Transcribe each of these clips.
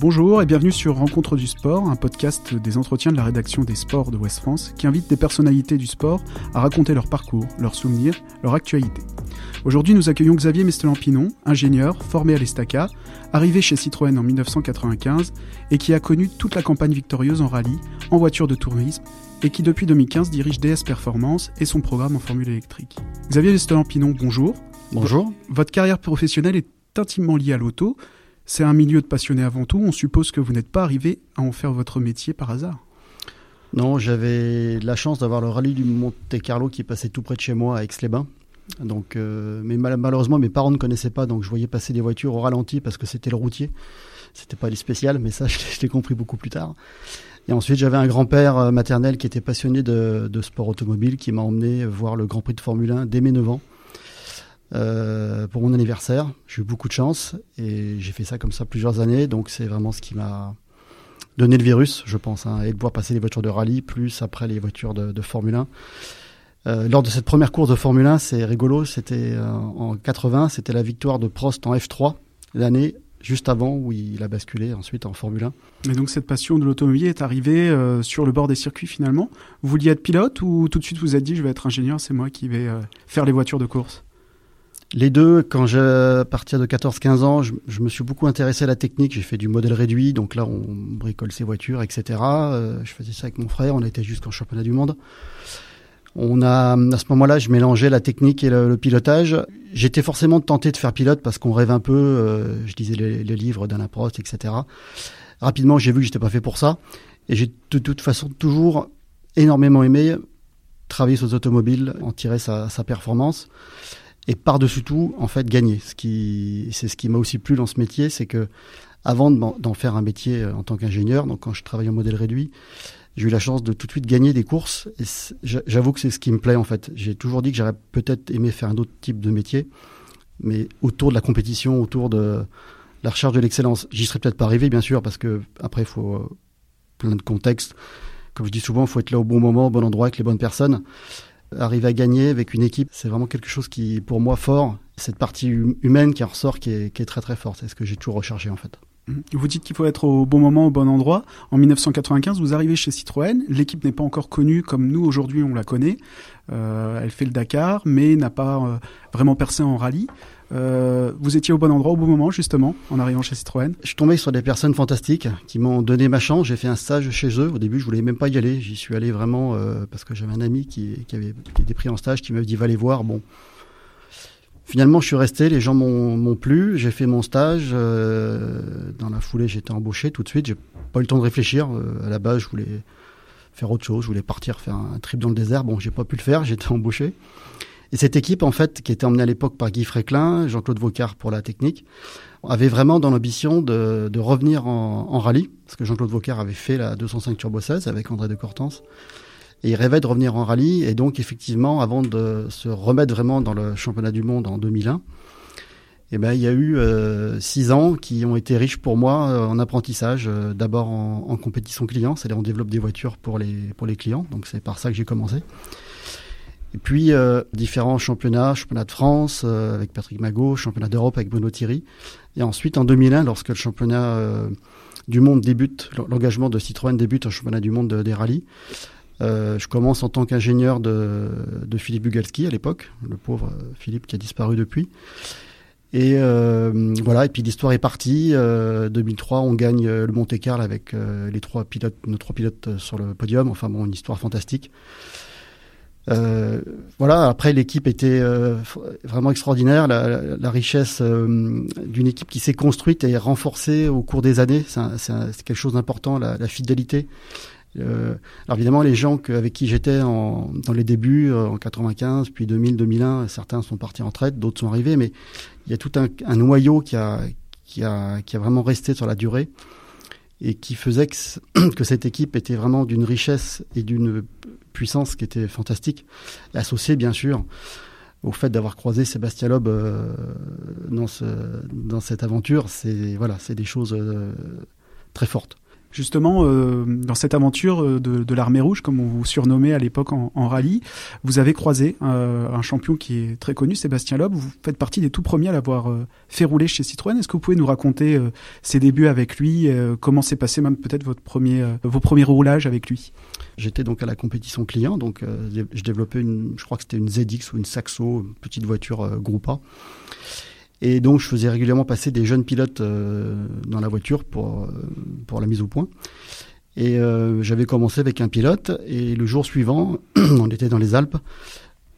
Bonjour et bienvenue sur Rencontre du sport, un podcast des entretiens de la rédaction des sports de West France qui invite des personnalités du sport à raconter leur parcours, leurs souvenirs, leur actualité. Aujourd'hui, nous accueillons Xavier Mestelan-Pinon, ingénieur, formé à l'Estaca, arrivé chez Citroën en 1995 et qui a connu toute la campagne victorieuse en rallye, en voiture de tourisme et qui depuis 2015 dirige DS Performance et son programme en formule électrique. Xavier Mestelan-Pinon, bonjour. Bonjour. Votre carrière professionnelle est intimement liée à l'auto. C'est un milieu de passionnés avant tout. On suppose que vous n'êtes pas arrivé à en faire votre métier par hasard. Non, j'avais la chance d'avoir le rallye du Monte Carlo qui passait tout près de chez moi à Aix-les-Bains. Donc, euh, mais malheureusement, mes parents ne connaissaient pas, donc je voyais passer des voitures au ralenti parce que c'était le routier. C'était pas les spéciales, mais ça, je l'ai compris beaucoup plus tard. Et ensuite, j'avais un grand-père euh, maternel qui était passionné de, de sport automobile, qui m'a emmené voir le Grand Prix de Formule 1 dès mes 9 ans. Euh, pour mon anniversaire. J'ai eu beaucoup de chance et j'ai fait ça comme ça plusieurs années. Donc c'est vraiment ce qui m'a donné le virus, je pense, hein, et de voir passer les voitures de rallye plus après les voitures de, Formule 1. Euh, lors de cette première course de Formule 1, c'est rigolo, c'était euh, en 80, c'était la victoire de Prost en F3, l'année juste avant où il a basculé ensuite en Formule 1. Et donc cette passion de l'automobile est arrivée sur le bord des circuits finalement Vous vouliez être pilote ou tout de suite vous êtes dit je vais être ingénieur, c'est moi qui vais faire les voitures de course? Les deux, quand j'ai à partir de 14-15 ans, je, je, me suis beaucoup intéressé à la technique. J'ai fait du modèle réduit, donc là on bricole ses voitures, etc. Euh, je faisais ça avec mon frère. On été jusqu'en championnat du monde. On a à ce moment-là, je mélangeais la technique et le, pilotage. J'étais forcément tenté de faire pilote parce qu'on rêve un peu. Euh, je lisais les, livres d'Alain Prost, etc. Rapidement, j'ai vu que j'étais pas fait pour ça, et j'ai de toute façon toujours énormément aimé travailler sur les automobiles, en tirer sa performance et par-dessus tout, en fait, gagner. Ce qui, c'est ce qui m'a aussi plu dans ce métier, c'est que avant d'en faire un métier euh, en tant qu'ingénieur, donc quand je travaille en modèle réduit, j'ai eu la chance de tout de suite gagner des courses. Et j'avoue que c'est ce qui me plaît en fait. J'ai toujours dit que j'aurais peut-être aimé faire un autre type de métier, mais autour de la compétition, autour de la recherche de l'excellence. J'y serais peut-être pas arrivé, bien sûr, parce que après, il faut euh, plein de contextes. Comme je dis souvent, il faut être là au bon moment, au bon endroit, avec les bonnes personnes arriver à gagner avec une équipe, c'est vraiment quelque chose qui, pour moi, fort. Cette partie humaine qui en ressort, qui est, qui est très très forte. C'est ce que j'ai toujours recherché en fait. Vous dites qu'il faut être au bon moment, au bon endroit. En 1995, vous arrivez chez Citroën. L'équipe n'est pas encore connue comme nous aujourd'hui on la connaît. Euh, elle fait le Dakar, mais n'a pas euh, vraiment percé en rallye. Euh, vous étiez au bon endroit au bon moment justement en arrivant chez Citroën. Je suis tombé sur des personnes fantastiques qui m'ont donné ma chance. J'ai fait un stage chez eux. Au début, je voulais même pas y aller. J'y suis allé vraiment euh, parce que j'avais un ami qui, qui avait qui était pris en stage, qui m'avait dit va les voir. Bon, finalement, je suis resté. Les gens m'ont plu. J'ai fait mon stage. Euh, dans la foulée, été embauché tout de suite. J'ai pas eu le temps de réfléchir. Euh, à la base, je voulais faire autre chose. Je voulais partir faire un trip dans le désert. Bon, j'ai pas pu le faire. Été embauché. Et cette équipe, en fait, qui était emmenée à l'époque par Guy Fréclin, Jean-Claude Vaucard pour la technique, avait vraiment dans l'ambition de, de, revenir en, en rallye, parce que Jean-Claude Vaucard avait fait la 205 Turbo 16 avec André de Cortance, et il rêvait de revenir en rallye, et donc effectivement, avant de se remettre vraiment dans le championnat du monde en 2001, eh ben, il y a eu euh, six ans qui ont été riches pour moi euh, en apprentissage. Euh, D'abord en, en, compétition client, c'est-à-dire on développe des voitures pour les, pour les clients, donc c'est par ça que j'ai commencé. Et puis euh, différents championnats, championnat de France euh, avec Patrick Magot, championnat d'Europe avec Bruno Thierry. Et ensuite en 2001, lorsque le championnat euh, du monde débute, l'engagement de Citroën débute en championnat du monde de, des rallyes, je commence en tant qu'ingénieur de, de, Philippe Bugalski à l'époque, le pauvre Philippe qui a disparu depuis. Et voilà, et puis l'histoire est partie. 2003, on gagne le Monte Carlo avec les trois pilotes, nos trois pilotes sur le podium. Enfin bon, une histoire fantastique. Euh, voilà. Après, l'équipe était euh, vraiment extraordinaire. La, la, la richesse euh, d'une équipe qui s'est construite et renforcée au cours des années, c'est quelque chose d'important. La, la, fidélité. Euh, alors évidemment, les gens que, avec qui j'étais dans les débuts, euh, en 95, puis 2000, 2001, certains sont partis en retraite, d'autres sont arrivés, mais il y a tout un, un noyau qui a, qui a, qui a vraiment resté sur la durée et qui faisait que, que cette équipe était vraiment d'une richesse et d'une puissance qui était fantastique, associée bien sûr au fait d'avoir croisé Sébastien Loeb euh, dans, ce, dans cette aventure, c'est voilà, des choses euh, très fortes. Justement, euh, dans cette aventure euh, de, l'armée rouge, comme on vous surnommait à l'époque en, rallye, vous avez croisé euh, un champion qui est très connu, Sébastien Loeb. Vous faites partie des tout premiers à l'avoir fait rouler chez Citroën. Est-ce que vous pouvez nous raconter ses débuts avec lui, comment s'est passé même peut-être votre premier, vos premiers roulages avec lui? J'étais donc à la compétition client, donc je développais une, je crois que c'était une ZX ou une Saxo, une petite voiture Groupa. Et donc, je faisais régulièrement passer des jeunes pilotes euh, dans la voiture pour, euh, pour la mise au point. Et euh, j'avais commencé avec un pilote, et le jour suivant, on était dans les Alpes.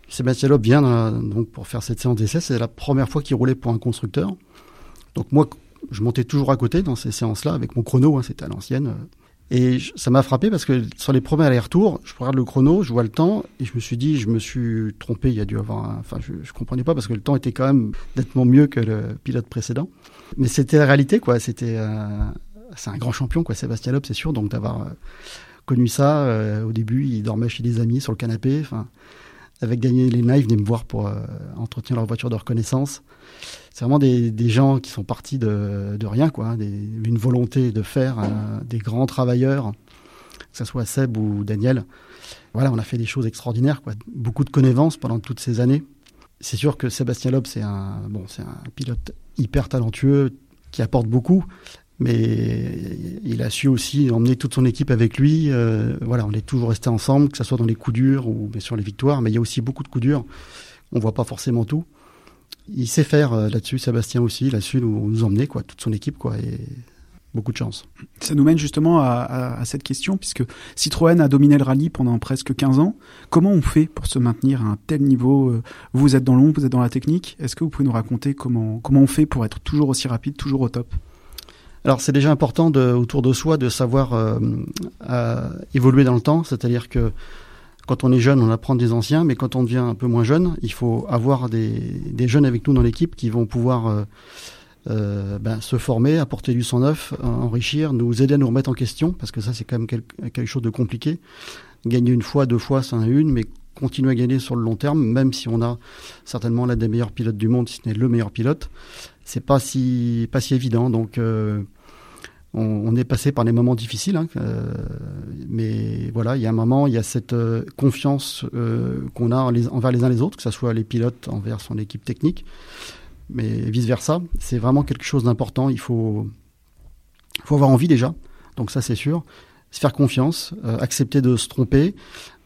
Sébastien Loeb vient donc pour faire cette séance d'essai. C'est la première fois qu'il roulait pour un constructeur. Donc moi, je montais toujours à côté dans ces séances-là avec mon chrono. Hein, c'était à l'ancienne. Et ça m'a frappé parce que sur les premiers allers-retours, je regarde le chrono, je vois le temps, et je me suis dit, je me suis trompé, il y a dû avoir un... Enfin, je, je comprenais pas parce que le temps était quand même nettement mieux que le pilote précédent. Mais c'était la réalité, quoi. C'était... Euh, c'est un grand champion, quoi, Sébastien Loeb, c'est sûr. Donc d'avoir euh, connu ça, euh, au début, il dormait chez des amis sur le canapé. Enfin, avec Daniel Lena, ils venaient me voir pour entretenir leur voiture de reconnaissance c'est vraiment des, gens qui sont partis de, rien, quoi, des, une volonté de faire, euh, des grands travailleurs, que ce soit Seb ou Daniel. Voilà, on a fait des choses extraordinaires, quoi. beaucoup de connivence pendant toutes ces années. C'est sûr que Sébastien Loeb, c'est un, bon, c'est un pilote hyper talentueux qui apporte beaucoup, mais il a su aussi emmener toute son équipe avec lui. Euh, voilà, on est toujours resté ensemble, que ce soit dans les coups durs ou bien sûr les victoires, mais il y a aussi beaucoup de coups durs. On voit pas forcément tout il sait faire euh, là-dessus, Sébastien aussi, il a su nous, nous emmener, quoi, toute son équipe, quoi, et beaucoup de chance. Ça nous mène justement à, cette question, puisque Citroën a dominé le rallye pendant presque 15 ans. Comment on fait pour se maintenir à un tel niveau euh, Vous êtes dans l'ombre, vous êtes dans la technique. Est-ce que vous pouvez nous raconter comment, comment on fait pour être toujours aussi rapide, toujours au top? Alors c'est déjà important de, autour de soi de savoir euh, évoluer dans le temps, c'est-à-dire que quand on est jeune, on apprend des anciens, mais quand on devient un peu moins jeune, il faut avoir des, des jeunes avec nous dans l'équipe qui vont pouvoir euh, euh, ben, se former, apporter du sang neuf, enrichir, nous aider à nous remettre en question, parce que ça c'est quand même quelque chose de compliqué. Gagner une fois, deux fois, c'en est une, mais continuer à gagner sur le long terme, même si on a certainement l'un des meilleurs pilotes du monde, si ce n'est le meilleur pilote, c'est pas si pas si évident. Donc euh, on, est passé par des moments difficiles, hein, euh, mais voilà, il y a un moment, il y a cette euh, confiance euh, qu'on a envers les uns les autres, que ce soit les pilotes envers son équipe technique, mais vice versa. C'est vraiment quelque chose d'important. Il faut, faut avoir envie déjà, donc ça c'est sûr. Se faire confiance, accepter de se tromper.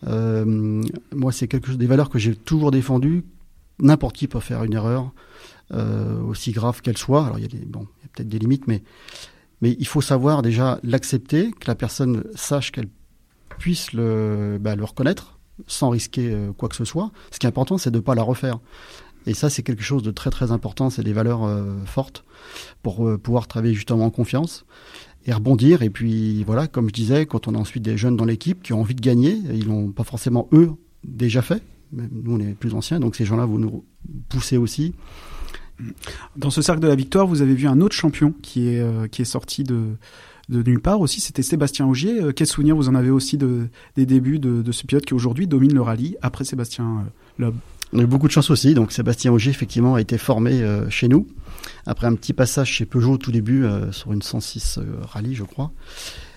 moi, c'est quelque chose des valeurs que j'ai toujours défendues. N'importe qui peut faire une erreur, aussi grave qu'elle soit. Alors il y a, bon, il y a peut-être des limites, mais mais il faut savoir déjà l'accepter, que la personne sache qu'elle puisse le, bah, reconnaître sans risquer euh, quoi que ce soit. Ce qui est important, c'est de ne pas la refaire. Et ça, c'est quelque chose de très très important. C'est des valeurs euh, fortes pour euh, pouvoir travailler justement en confiance et rebondir. Et puis voilà, comme je disais, quand on a ensuite des jeunes dans l'équipe qui ont envie de gagner, ils l'ont pas forcément eux déjà fait. Nous, on est plus anciens, donc ces gens-là vont nous pousser aussi. Dans ce cercle de la victoire, vous avez vu un autre champion qui est, euh, qui est sorti de, nulle part aussi, c'était Sébastien Augier. Euh, quel souvenir vous en avez aussi de, des débuts de, ce pilote qui aujourd'hui domine le rallye après Sébastien euh, Loeb? On a eu beaucoup de chance aussi. Donc Sébastien Augier, effectivement, a été formé chez nous. Après un petit passage chez Peugeot au tout début, sur une 106 rallye, je crois.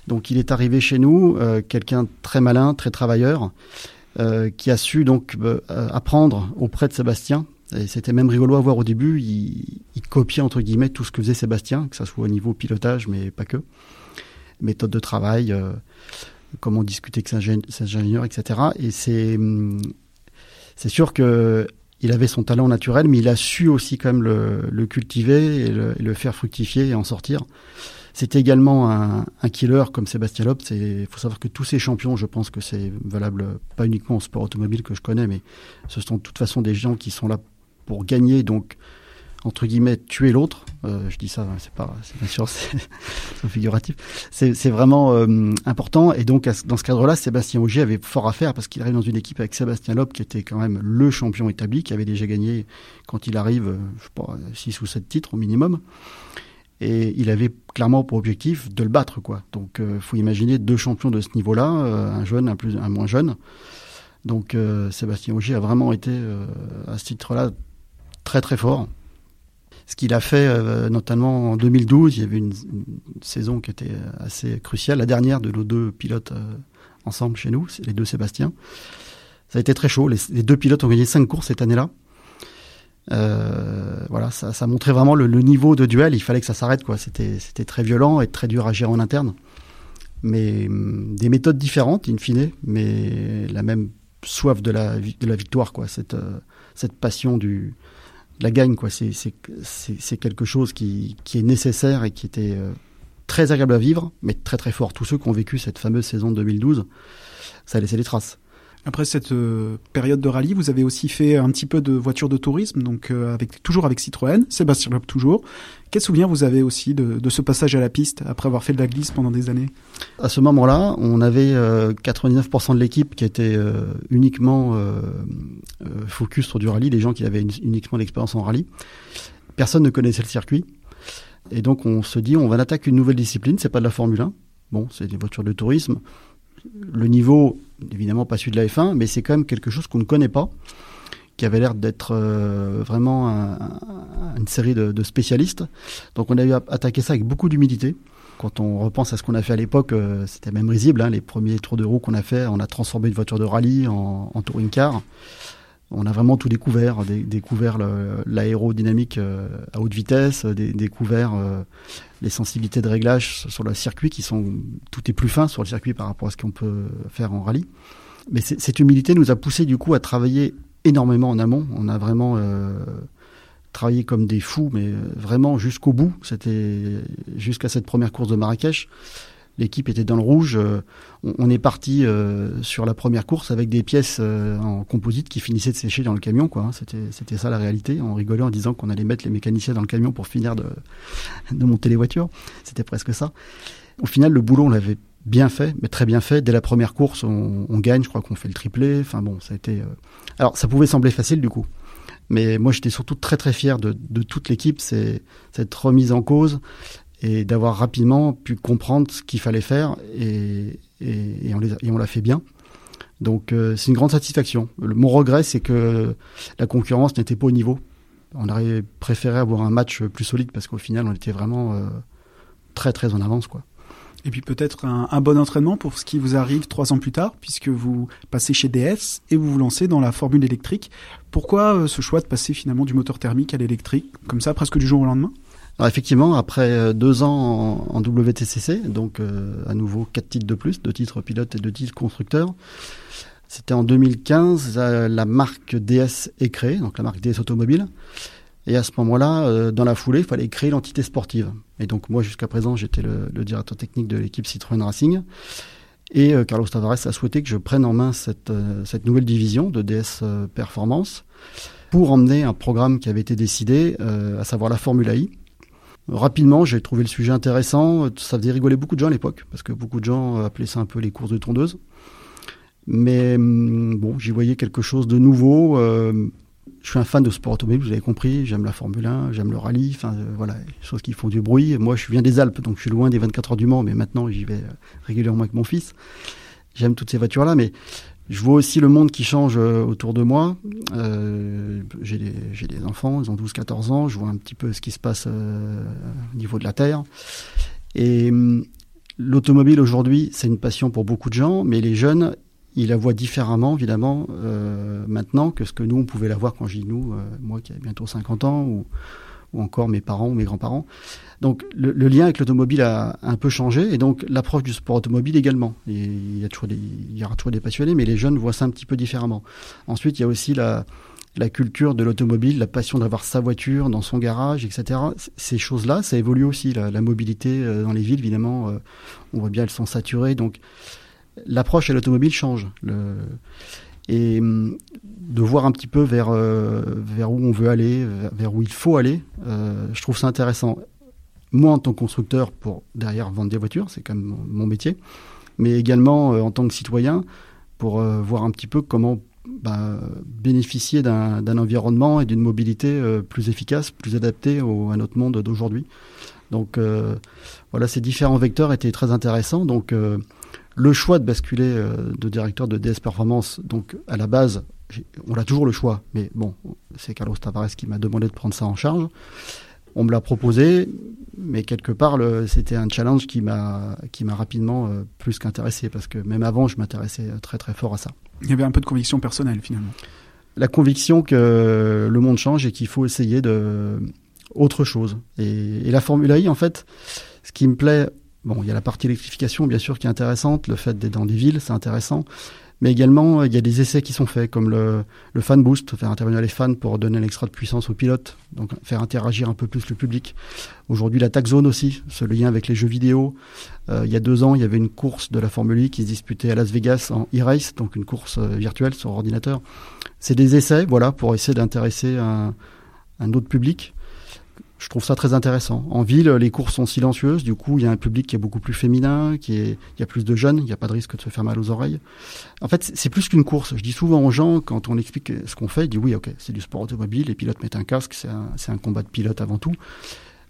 Donc il est arrivé chez nous, quelqu'un très malin, très travailleur, qui a su donc apprendre auprès de Sébastien c'était même rigolo à voir au début. Il, il, copiait entre guillemets tout ce que faisait Sébastien, que ça soit au niveau pilotage, mais pas que. Méthode de travail, euh, comment discuter avec ses ingénieurs, etc. Et c'est hum, sûr que il avait son talent naturel, mais il a su aussi quand même le, cultiver et le, faire fructifier et en sortir. C'était également un, un, killer comme Sébastien Loeb. Il faut savoir que tous ces champions, je pense que c'est valable pas uniquement au sport automobile que je connais, mais ce sont de toute façon des gens qui sont là pour gagner, donc entre guillemets tuer l'autre. Euh, je dis ça, c'est pas, bien sûr, c'est figuratif. C'est, vraiment euh, important. Et donc dans ce cadre-là, Sébastien Augier avait fort à faire parce qu'il arrive dans une équipe avec Sébastien Loeb qui était quand même le champion établi, qui avait déjà gagné quand il arrive, euh, je sais pas, 6 ou 7 titres au minimum. Et il avait clairement pour objectif de le battre, quoi. Donc, il faut imaginer deux champions de ce niveau-là, un jeune, un plus, un moins jeune. Donc, Sébastien Augier a vraiment été à ce titre-là très très fort. ce qu'il a fait notamment en 2012. Il y avait une, saison qui était assez cruciale, la dernière de nos deux pilotes ensemble chez nous, les deux Sébastien. Ça a été très chaud. Les, deux pilotes ont gagné cinq courses cette année-là. voilà, ça, montrait vraiment le, niveau de duel. Il fallait que ça s'arrête, quoi. C'était, c'était très violent et très dur à gérer en interne mais hum, des méthodes différentes, in fine, mais la même soif de la, de la victoire, quoi. Cette, euh, cette passion du, la gagne, quoi. C'est, quelque chose qui, qui est nécessaire et qui était euh, très agréable à vivre, mais très très fort. Tous ceux qui ont vécu cette fameuse saison de 2012, ça a laissé des traces. Après cette euh, période de rallye, vous avez aussi fait un petit peu de voiture de tourisme, donc euh, toujours avec Citroën, Sébastien Loeb toujours. Quel souvenir vous avez aussi de, ce passage à la piste après avoir fait de la glisse pendant des années? À ce moment-là, on avait 99% euh, de l'équipe qui était uniquement focus sur du rallye, des gens qui avaient uniquement l'expérience en rallye. Personne ne connaissait le circuit. Et donc on se dit, on va attaquer une nouvelle discipline, c'est pas de la Formule 1. Bon, c'est des voitures de tourisme le niveau, évidemment pas celui de la F1, mais c'est quand même quelque chose qu'on ne connaît pas, qui avait l'air d'être euh, vraiment une série de, spécialistes. Donc on a eu à attaquer ça avec beaucoup d'humilité. Quand on repense à ce qu'on a fait à l'époque, euh, c'était même risible. Hein, les premiers tours de roue qu'on a fait, on a transformé une voiture de rallye en, en touring car on a vraiment tout découvert, découvert l'aérodynamique euh, à haute vitesse, découvert euh, les sensibilités de réglage sur le circuit qui sont tout est plus fin sur le circuit par rapport à ce qu'on peut faire en rallye. Mais cette humilité nous a poussé du coup à travailler énormément en amont. On a vraiment euh, travaillé comme des fous, mais vraiment jusqu'au bout. C'était jusqu'à cette première course de Marrakech l'équipe était dans le rouge. Euh, on, est parti euh, sur la première course avec des pièces euh, en composite qui finissaient de sécher dans le camion. Hein. C'était, ça la réalité. On rigolait en disant qu'on allait mettre les mécaniciens dans le camion pour finir de, monter les voitures. C'était presque ça. Au final, le boulot, on l'avait bien fait, mais très bien fait. Dès la première course, on, on gagne. Je crois qu'on fait le triplé. Enfin bon, ça a été. Alors, ça pouvait sembler facile du coup. Mais moi, j'étais surtout très très fier de, de toute l'équipe. C'est cette remise en cause et d'avoir rapidement pu comprendre ce qu'il fallait faire et, on, l'a fait bien. Donc euh, c'est une grande satisfaction. mon regret, c'est que la concurrence n'était pas au niveau. On aurait préféré avoir un match plus solide parce qu'au final, on était vraiment euh, très très en avance, quoi. Et puis peut-être un, un, bon entraînement pour ce qui vous arrive trois ans plus tard, puisque vous passez chez DS et vous vous lancez dans la formule électrique. Pourquoi euh, ce choix de passer finalement du moteur thermique à l'électrique, comme ça, presque du jour au lendemain? Alors effectivement, après euh, deux ans en, WTCC, donc euh, à nouveau quatre titres de plus, deux titres pilote et deux titres constructeur, c'était en 2015, la marque DS est créée, donc la marque DS Automobile. Et à ce moment-là, euh, dans la foulée, il fallait créer l'entité sportive. Et donc moi, jusqu'à présent, j'étais le, directeur technique de l'équipe Citroën Racing. Et Carlos Tavares a souhaité que je prenne en main cette, cette nouvelle division de DS Performance pour emmener un programme qui avait été décidé, à savoir la Formule I, Rapidement, j'ai trouvé le sujet intéressant. Ça faisait rigoler beaucoup de gens à l'époque, parce que beaucoup de gens appelaient ça un peu les courses de tondeuse. Mais hum, bon, j'y voyais quelque chose de nouveau. Euh, je suis un fan de sport automobile, vous avez compris. J'aime la Formule 1, j'aime le rallye, enfin euh, voilà, des choses qui font du bruit. Moi, je viens des Alpes, donc je suis loin des 24 heures du Mans, mais maintenant j'y vais euh, régulièrement avec mon fils. J'aime toutes ces voitures-là, mais je vois aussi le monde qui change euh, autour de moi. Euh, j'ai des, enfants, ils ont 12-14 ans. Je vois un petit peu ce qui se passe euh, au niveau de la Terre. Et hum, l'automobile aujourd'hui, c'est une passion pour beaucoup de gens, mais les jeunes, ils la voient différemment, évidemment, euh, maintenant que ce que nous, on pouvait la voir quand j'ai nous, euh, moi qui ai bientôt 50 ans, ou, ou encore mes parents ou mes grands-parents. Donc le, lien avec l'automobile a un peu changé et donc l'approche du sport automobile également. il, y a toujours des, il y aura toujours des passionnés, mais les jeunes voient ça un petit peu différemment. Ensuite, il y a aussi la, culture de l'automobile, la passion d'avoir sa voiture dans son garage, etc. Ces choses-là, ça évolue aussi. La, mobilité euh, dans les villes, évidemment, euh, on voit bien, elles sont saturées. Donc l'approche à l'automobile change. Et hum, de voir un petit peu vers, euh, vers où on veut aller, vers, où il faut aller, je trouve ça intéressant. Moi, en tant que constructeur, pour derrière vendre des voitures, c'est quand même mon métier, mais également euh, en tant que citoyen, pour voir un petit peu comment bah, bénéficier d'un environnement et d'une mobilité plus efficace, plus adaptée à notre monde d'aujourd'hui. Donc voilà, ces différents vecteurs étaient très intéressants. Donc le choix de basculer euh, de directeur de DS Performance, donc à la base, on a toujours le choix, mais bon, c'est Carlos Tavares qui m'a demandé de prendre ça en charge. On me l'a proposé, mais quelque part, c'était un challenge qui m'a qui m'a rapidement euh, plus qu'intéressé parce que même avant, je m'intéressais très très fort à ça. Il y avait un peu de conviction personnelle finalement. La conviction que le monde change et qu'il faut essayer de autre chose. Et, et la Formule I, en fait, ce qui me plaît, bon, il y a la partie électrification bien sûr qui est intéressante, le fait d'être dans des villes, c'est intéressant. Mais également, il y a des essais qui sont faits, comme le, le fan boost, faire intervenir les fans pour donner l'extra de puissance aux pilotes, donc faire interagir un peu plus le public. Aujourd'hui, la tax zone aussi, ce lien avec les jeux vidéo. Euh, il y a deux ans, il y avait une course de la Formule 1 qui se disputait à Las Vegas en e-race, donc une course euh, virtuelle sur ordinateur. C'est des essais, voilà, pour essayer d'intéresser un, un autre public je trouve ça très intéressant. En ville, les courses sont silencieuses, du coup, il y a un public qui est beaucoup plus féminin, qui est, il y a plus de jeunes, il n'y a pas de risque de se faire mal aux oreilles. En fait, c'est plus qu'une course. Je dis souvent aux gens, quand on explique ce qu'on fait, ils disent oui, ok, c'est du sport automobile, les pilotes mettent un casque, c'est un, un, combat de pilote avant tout.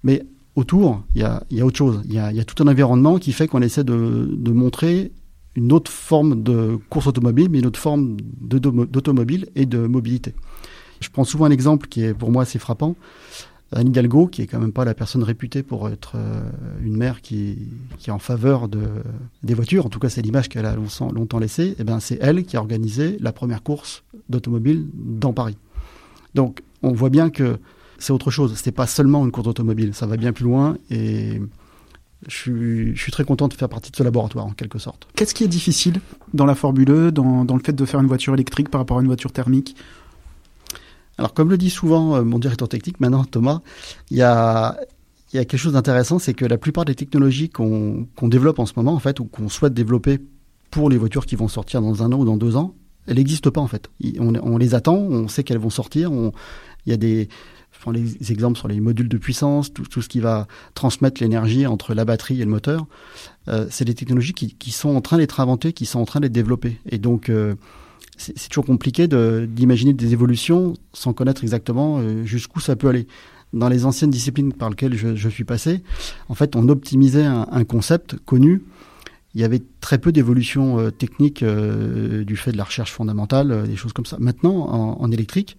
Mais autour, il y a, il y a autre chose. Il y a, il y a tout un environnement qui fait qu'on essaie de, de montrer une autre forme de course automobile, mais une autre forme d'automobile et de mobilité. Je prends souvent un exemple qui est pour moi assez frappant. Anne Hidalgo, qui est quand même pas la personne réputée pour être euh, une mère qui, est en faveur de, des voitures, en tout cas c'est l'image qu'elle a longtemps, laissée, et eh ben c'est elle qui a organisé la première course d'automobile dans Paris. Donc on voit bien que c'est autre chose, c'est pas seulement une course d'automobile, ça va bien plus loin et je suis, très content de faire partie de ce laboratoire en quelque sorte. Qu'est-ce qui est difficile dans la Formule E, dans le fait de faire une voiture électrique par rapport à une voiture thermique? Alors, comme le dit souvent euh, mon directeur technique, maintenant Thomas, il y a, y a quelque chose d'intéressant, c'est que la plupart des technologies qu'on développe en ce moment, en fait, ou qu'on souhaite développer pour les voitures qui vont sortir dans un an ou dans deux ans, elles n'existent pas en fait. On, on, les attend, on sait qu'elles vont sortir. Il y a des, je les exemples sur les modules de puissance, tout, tout ce qui va transmettre l'énergie entre la batterie et le moteur. Euh, c'est des technologies qui, qui, sont en train d'être inventées, qui sont en train d'être développées. Et donc, euh, c'est toujours compliqué d'imaginer de, des évolutions sans connaître exactement euh, jusqu'où ça peut aller. Dans les anciennes disciplines par lesquelles je, suis passé, en fait, on optimisait un, concept connu. Il y avait très peu d'évolutions euh, techniques euh, du fait de la recherche fondamentale, des choses comme ça. Maintenant, en, électrique,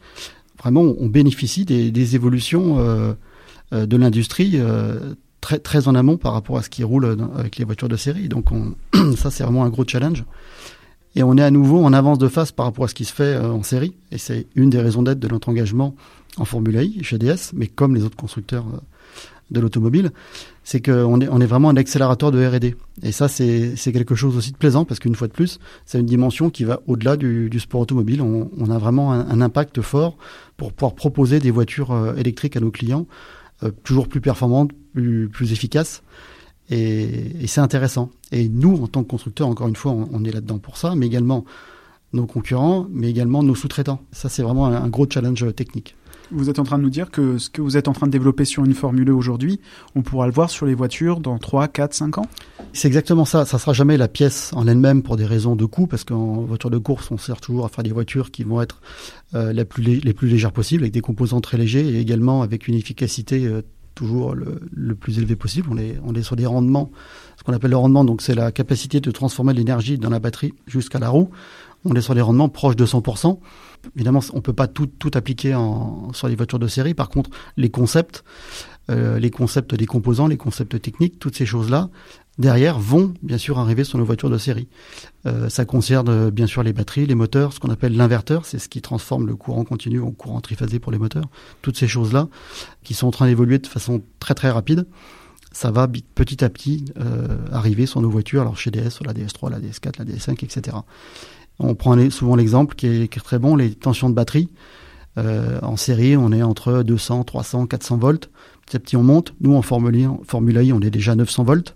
vraiment, on bénéficie des, évolutions de l'industrie très, en amont par rapport à ce qui roule avec les voitures de série. Donc, on, ça, c'est vraiment un gros challenge. Et on est à nouveau en avance de face par rapport à ce qui se fait euh, en série. Et c'est une des raisons d'être de notre engagement en Formule I chez DS, mais comme les autres constructeurs euh, de l'automobile, c'est qu'on est, on est vraiment un accélérateur de R&D. Et ça, c'est quelque chose aussi de plaisant parce qu'une fois de plus, c'est une dimension qui va au-delà du, sport automobile. On, a vraiment un, impact fort pour pouvoir proposer des voitures euh, électriques à nos clients, toujours plus performantes, plus, plus efficaces. Et, et c'est intéressant. Et nous, en tant que constructeurs, encore une fois, on, on est là-dedans pour ça, mais également nos concurrents, mais également nos sous-traitants. Ça, c'est vraiment un, un, gros challenge technique. Vous êtes en train de nous dire que ce que vous êtes en train de développer sur une Formule e aujourd'hui, on pourra le voir sur les voitures dans 3, 4, 5 ans? C'est exactement ça. Ça sera jamais la pièce en elle-même pour des raisons de coût, parce qu'en voiture de course, on sert toujours à faire des voitures qui vont être euh, les, plus les plus légères possibles, avec des composants très légers, et également avec une efficacité euh, toujours le, plus élevé possible. On est, sur des rendements, ce qu'on appelle le rendement, donc c'est la capacité de transformer l'énergie dans la batterie jusqu'à la roue. On est sur des rendements proches de 100%. Évidemment, on peut pas tout, tout appliquer en, sur les voitures de série. Par contre, les concepts, euh, les concepts des composants, les concepts techniques, toutes ces choses-là, derrière, vont bien sûr arriver sur nos voitures de série. Euh, ça concerne bien sûr les batteries, les moteurs, ce qu'on appelle l'inverteur, c'est ce qui transforme le courant continu en courant triphasé pour les moteurs. Toutes ces choses-là qui sont en train d'évoluer de façon très très rapide. Ça va petit à petit euh, arriver sur nos voitures, alors chez DS, sur la DS3, la DS4, la DS5, etc. On prend souvent l'exemple qui est, très bon, les tensions de batterie. Euh, en série, on est entre 200, 300, 400 volts. Petit à petit, on monte. Nous, en Formule, I, on est déjà à 900 volts.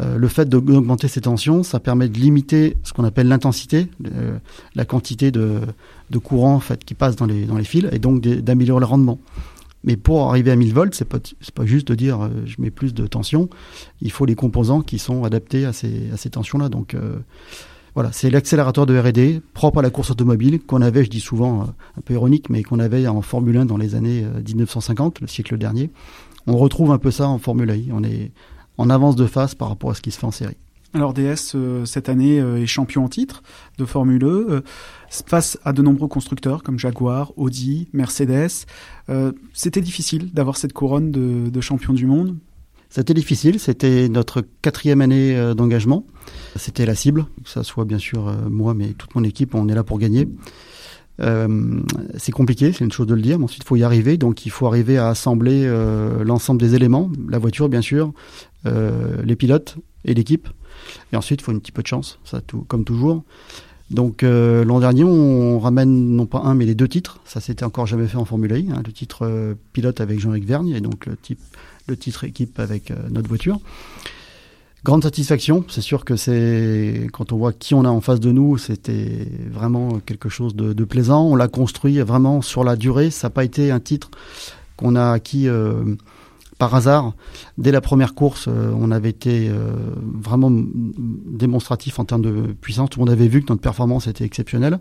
Euh, le fait d'augmenter ces tensions, ça permet de limiter ce qu'on appelle l'intensité, la quantité de, courant en fait qui passe dans les, fils, et donc d'améliorer le rendement. Mais pour arriver à 1000 volts, c'est pas pas juste de dire euh, je mets plus de tension. Il faut les composants qui sont adaptés à ces, à ces tensions-là. Donc euh, voilà, c'est l'accélérateur de R&D propre à la course automobile qu'on avait, je dis souvent un peu ironique, mais qu'on avait en Formule 1 dans les années 1950, le siècle dernier. On retrouve un peu ça en Formule 1. On est en avance de face par rapport à ce qui se fait en série. Alors DS euh, cette année euh, est champion en titre de Formule E euh, face à de nombreux constructeurs comme Jaguar, Audi, Mercedes. C'était difficile d'avoir cette couronne de, champion du monde. C'était difficile, c'était notre quatrième année d'engagement. C'était la cible, que ce soit bien sûr moi, mais toute mon équipe, on est là pour gagner. c'est compliqué, c'est une chose de le dire, mais ensuite il faut y arriver, donc il faut arriver à assembler l'ensemble des éléments, la voiture bien sûr, les pilotes et l'équipe. Et ensuite, il faut un petit peu de chance, comme toujours. Donc euh, l'an dernier, on ramène non pas un, mais les deux titres. Ça, s'était encore jamais fait en Formule 1. Hein. le titre euh, pilote avec Jean-Luc Vergne et donc le, titre équipe avec euh, notre voiture. Grande satisfaction. C'est sûr que c'est quand on voit qui on a en face de nous, c'était vraiment quelque chose de, de plaisant. On l'a construit vraiment sur la durée. Ça n'a pas été un titre qu'on a acquis par hasard, dès la première course, euh, on avait été euh, vraiment démonstratif en termes de puissance. Tout le monde avait vu que notre performance était exceptionnelle.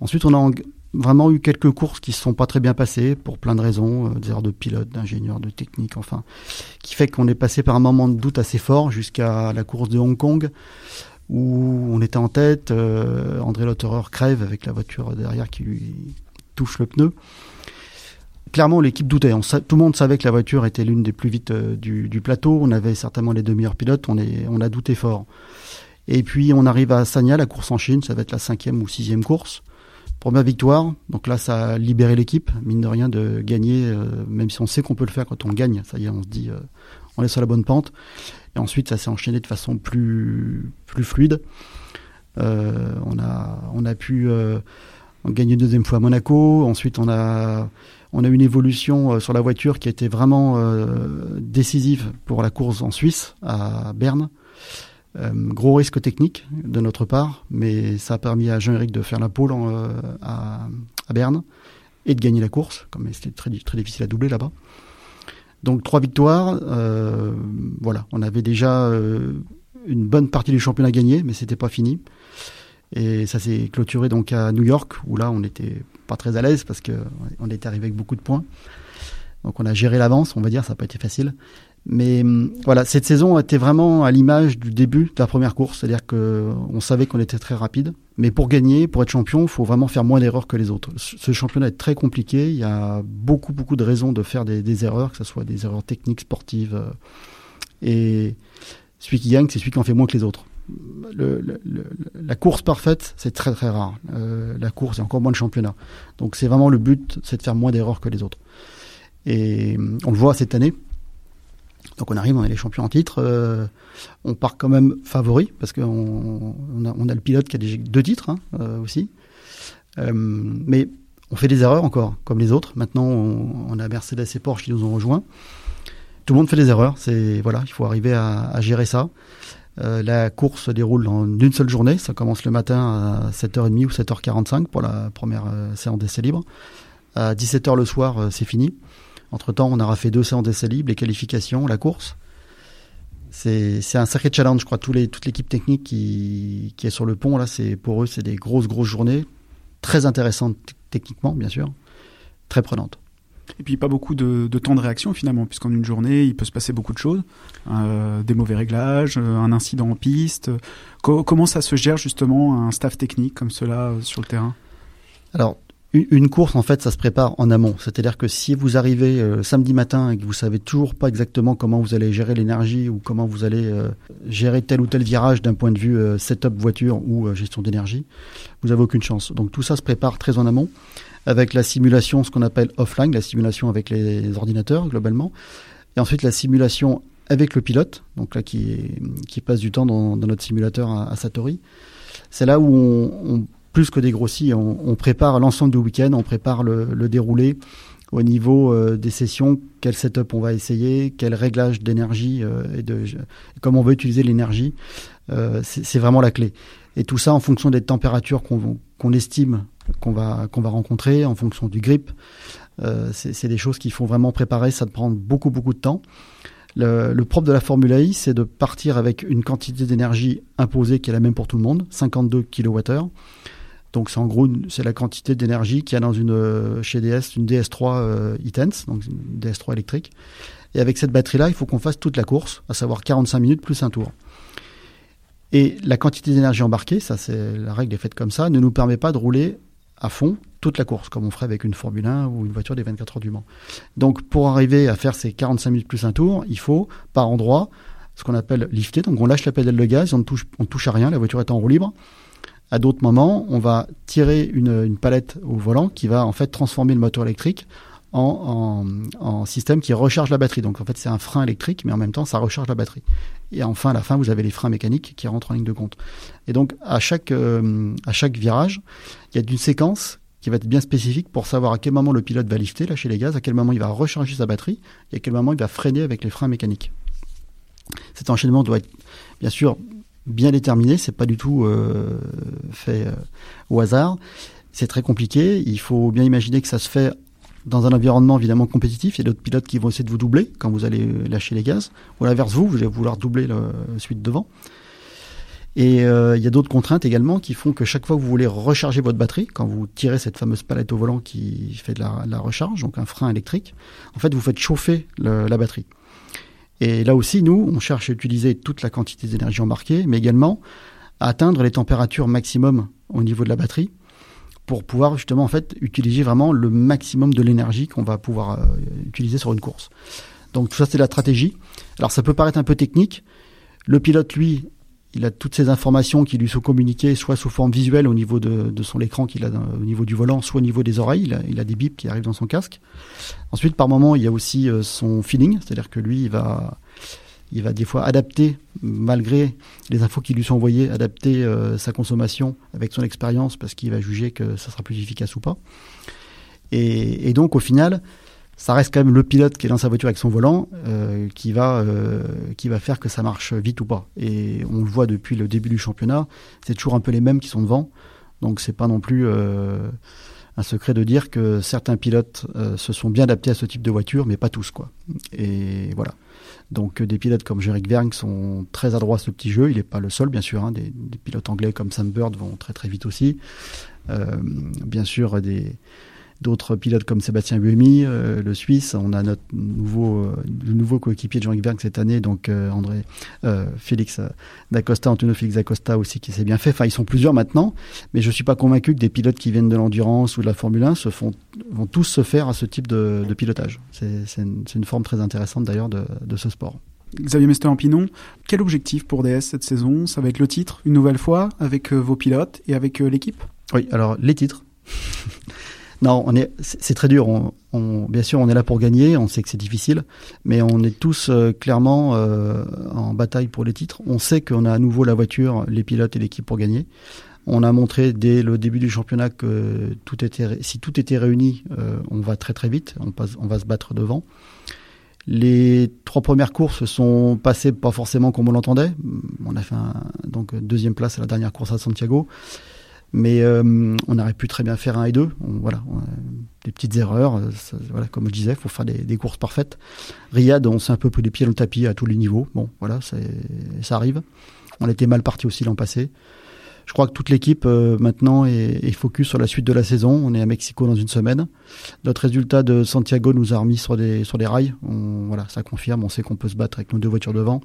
Ensuite, on a vraiment eu quelques courses qui se sont pas très bien passées pour plein de raisons, euh, des erreurs de pilote, d'ingénieur, de technique, enfin, qui fait qu'on est passé par un moment de doute assez fort jusqu'à la course de Hong Kong où on était en tête, André Lotterer crève avec la voiture derrière qui lui touche le pneu clairement, l'équipe doutait. tout le monde savait que la voiture était l'une des plus vite euh, du, plateau. On avait certainement les deux meilleurs pilotes. On, a douté fort. Et puis, on arrive à Sanya, la course en Chine. Ça va être la cinquième ou sixième course. Première victoire. Donc là, ça a libéré l'équipe, mine de rien, de gagner, euh, même si on sait qu'on peut le faire quand on gagne. Ça y est, on se dit, euh, on est sur la bonne pente. Et ensuite, ça s'est enchaîné de façon plus, plus fluide. on, a, on a pu gagner une deuxième fois à Monaco. Ensuite, on a on a une évolution euh, sur la voiture qui a été vraiment euh, décisive pour la course en Suisse, à Berne. Euh, gros risque technique de notre part, mais ça a permis à Jean-Éric de faire la pole à, Berne et de gagner la course, comme c'était très, très difficile à doubler là-bas. Donc trois victoires, voilà, on avait déjà une bonne partie du championnat gagné, mais c'était pas fini. Et ça s'est clôturé donc à New York, où là on n'était pas très à l'aise parce qu'on était arrivé avec beaucoup de points. Donc on a géré l'avance, on va dire, ça n'a pas été facile. Mais hum, voilà, cette saison était vraiment à l'image du début de la première course, c'est-à-dire qu'on savait qu'on était très rapide. Mais pour gagner, pour être champion, il faut vraiment faire moins d'erreurs que les autres. Ce championnat est très compliqué, il y a beaucoup, beaucoup de raisons de faire des, des erreurs, que ce soit des erreurs techniques, sportives. Euh, et celui qui gagne, c'est celui qui en fait moins que les autres la course parfaite, c'est très très rare. Euh, la course, c'est encore moins le championnat. Donc c'est vraiment le but, c'est de faire moins d'erreurs que les autres. Et on le voit cette année. Donc on arrive, on est les champions en titre. Euh, on part quand même favori parce qu'on on a, le pilote qui a déjà deux titres hein, euh, aussi. mais on fait des erreurs encore, comme les autres. Maintenant, on, a Mercedes et Porsche qui nous ont rejoints. Tout le monde fait des erreurs. C'est voilà, il faut arriver à gérer ça. Euh, la course se déroule en une seule journée. Ça commence le matin à 7h30 ou 7h45 pour la première euh, séance d'essai libre. À 17h le soir, euh, c'est fini. Entre-temps, on aura fait deux séances d'essai libre, les qualifications, la course. C'est un sacré challenge, je crois. Toute l'équipe technique qui, qui, est sur le pont, là, c'est pour eux, c'est des grosses, grosses journées. Très intéressantes techniquement, bien sûr. Très prenantes. Et puis pas beaucoup de, temps de réaction finalement, puisqu'en une journée, il peut se passer beaucoup de choses. Euh, des mauvais réglages, euh, un incident en piste. comment ça se gère justement un staff technique comme cela euh, sur le terrain? Alors, une course, en fait, ça se prépare en amont. C'est-à-dire que si vous arrivez samedi matin et que vous savez toujours pas exactement comment vous allez gérer l'énergie ou comment vous allez gérer tel ou tel virage d'un point de vue setup voiture ou gestion d'énergie, vous avez aucune chance. Donc tout ça se prépare très en amont avec la simulation, ce qu'on appelle offline, la simulation avec les ordinateurs globalement, et ensuite la simulation avec le pilote, donc là qui, qui passe du temps dans, notre simulateur à, Satori. C'est là où on, plus que dégrossit, on, on prépare l'ensemble du week-end, on prépare le, déroulé au niveau euh, des sessions, quel setup on va essayer, quel réglage d'énergie euh, et de comment on veut utiliser l'énergie. Euh, c'est vraiment la clé. Et tout ça en fonction des températures qu'on estime qu'on va, rencontrer, en fonction du grip. Euh, c'est des choses qu'il faut vraiment préparer, ça prend beaucoup, beaucoup de temps. Le, propre de la Formule I, c'est de partir avec une quantité d'énergie imposée qui est la même pour tout le monde, 52 kWh. Donc c'est en gros c'est la quantité d'énergie qu'il y a dans une chez DS une DS3 euh, donc une DS3 électrique. Et avec cette batterie là, il faut qu'on fasse toute la course, à savoir 45 minutes plus un tour. Et la quantité d'énergie embarquée, ça c'est la règle est faite comme ça, ne nous permet pas de rouler à fond toute la course, comme on ferait avec une Formule 1 ou une voiture des 24 heures du Mans. Donc pour arriver à faire ces 45 minutes plus un tour, il faut par endroit ce qu'on appelle lifter. Donc on lâche la pédale de gaz, on ne touche, on touche à rien, la voiture est en roue libre. À d'autres moments, on va tirer une, palette au volant qui va en fait transformer le moteur électrique en, système qui recharge la batterie. Donc en fait c'est un frein électrique, mais en même temps ça recharge la batterie. Et enfin à la fin vous avez les freins mécaniques qui rentrent en ligne de compte. Et donc à chaque euh, à chaque virage, il y a une séquence qui va être bien spécifique pour savoir à quel moment le pilote va lifter, lâcher les gaz, à quel moment il va recharger sa batterie et à quel moment il va freiner avec les freins mécaniques. Cet enchaînement doit être bien sûr bien déterminé, c'est pas du tout euh, fait euh, au hasard. C'est très compliqué. Il faut bien imaginer que ça se fait dans un environnement évidemment compétitif. Il y a d'autres pilotes qui vont essayer de vous doubler quand vous allez lâcher les gaz. Ou à l'inverse, vous, vous allez vouloir doubler le suite devant. Et euh, il y a d'autres contraintes également qui font que chaque fois que vous voulez recharger votre batterie, quand vous tirez cette fameuse palette au volant qui fait de la, recharge, donc un frein électrique, en fait vous faites chauffer la batterie. Et là aussi, nous, on cherche à utiliser toute la quantité d'énergie embarquée, mais également à atteindre les températures maximum au niveau de la batterie pour pouvoir justement en fait utiliser vraiment le maximum de l'énergie qu'on va pouvoir euh, utiliser sur une course. Donc tout ça c'est la stratégie. Alors ça peut paraître un peu technique. Le pilote lui il a toutes ces informations qui lui sont communiquées, soit sous forme visuelle au niveau de, son écran qu'il a au niveau du volant, soit au niveau des oreilles. Il a, des bips qui arrivent dans son casque. Ensuite, par moment, il y a aussi euh, son feeling, c'est-à-dire que lui, il va, il va des fois adapter, malgré les infos qui lui sont envoyées, adapter euh, sa consommation avec son expérience parce qu'il va juger que ça sera plus efficace ou pas. et donc, au final, ça reste quand même le pilote qui est dans sa voiture avec son volant euh, qui va euh, qui va faire que ça marche vite ou pas. Et on le voit depuis le début du championnat, c'est toujours un peu les mêmes qui sont devant. Donc c'est pas non plus un secret de dire que certains pilotes se sont bien adaptés à ce type de voiture, mais pas tous quoi. Et voilà. Donc des pilotes comme Jerick Vergne sont très adroits à ce petit jeu. Il n'est pas le seul, bien sûr. Hein. Des, des, pilotes anglais comme Sam Bird vont très très vite aussi. bien sûr, des d'autres pilotes comme Sébastien Buemi, euh, le Suisse. On a notre nouveau, euh, le nouveau coéquipier de Jean-Yves cette année, donc euh, André Félix D'Acosta, Antonio Félix D'Acosta aussi qui s'est bien fait. Enfin, ils sont plusieurs maintenant, mais je suis pas convaincu que des pilotes qui viennent de l'endurance ou de la Formule 1 se font, vont tous se faire à ce type de, pilotage. C'est une, une, forme très intéressante d'ailleurs de, de, ce sport. Xavier Mester-Lampinon, quel objectif pour DS cette saison? Ça va être le titre, une nouvelle fois, avec vos pilotes et avec l'équipe? Oui, alors les titres. Non, on est, c'est très dur. Bien sûr, on est là pour gagner. On sait que c'est difficile, mais on est tous euh, clairement euh, en bataille pour les titres. On sait qu'on a à nouveau la voiture, les pilotes et l'équipe pour gagner. On a montré dès le début du championnat que si tout était réuni, euh, on va très très vite. On va se battre devant. Les trois premières courses sont passées pas forcément comme on l'entendait. On a fait un, donc deuxième place à la dernière course à Santiago. Mais euh, on aurait pu très bien faire un et deux. voilà, des petites erreurs. Euh, voilà, comme je disais, il faut faire des, courses parfaites. Riyad, on s'est un peu pris les pieds dans le tapis à tous les niveaux. Bon, voilà, ça arrive. On était mal parti aussi l'an passé. Je crois que toute l'équipe euh, maintenant est, est, focus sur la suite de la saison. On est à Mexico dans une semaine. Notre résultat de Santiago nous a remis sur des, sur des rails. voilà, ça confirme. On sait qu'on peut se battre avec nos deux voitures devant.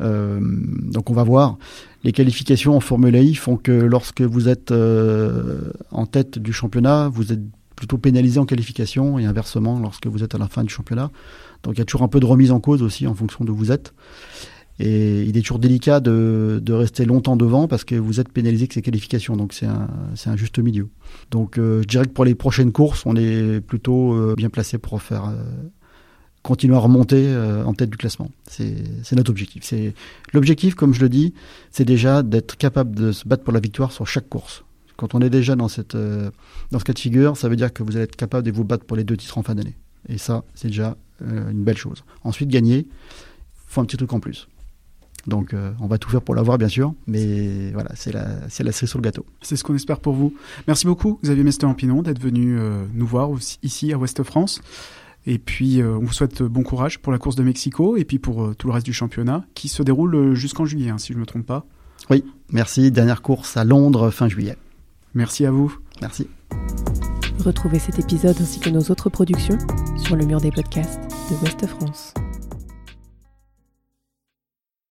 Euh, donc on va voir. Les qualifications en Formule I font que lorsque vous êtes euh, en tête du championnat, vous êtes plutôt pénalisé en qualification et inversement lorsque vous êtes à la fin du championnat. Donc il y a toujours un peu de remise en cause aussi en fonction de où vous êtes. Et il est toujours délicat de, rester longtemps devant parce que vous êtes pénalisé avec ces qualifications. Donc c'est un, juste milieu. Donc euh, je dirais que pour les prochaines courses, on est plutôt bien placé pour faire continuer à remonter euh, en tête du classement. C'est notre objectif. C'est L'objectif, comme je le dis, c'est déjà d'être capable de se battre pour la victoire sur chaque course. Quand on est déjà dans, cette, euh, dans ce cas de figure, ça veut dire que vous allez être capable de vous battre pour les deux titres en fin d'année. Et ça, c'est déjà euh, une belle chose. Ensuite, gagner, il faut un petit truc en plus. Donc on va tout faire pour l'avoir bien sûr, mais voilà, c'est la, la cerise sur le gâteau. C'est ce qu'on espère pour vous. Merci beaucoup Xavier Mester-Ampinon d'être venu nous voir ici à Ouest France. Et puis, euh, on vous souhaite bon courage pour la course de Mexico et puis pour euh, tout le reste du championnat qui se déroule euh, jusqu'en juillet, hein, si je ne me trompe pas. Oui, merci. Dernière course à Londres fin juillet. Merci à vous. Merci. Retrouvez cet épisode ainsi que nos autres productions sur le mur des podcasts de Ouest France.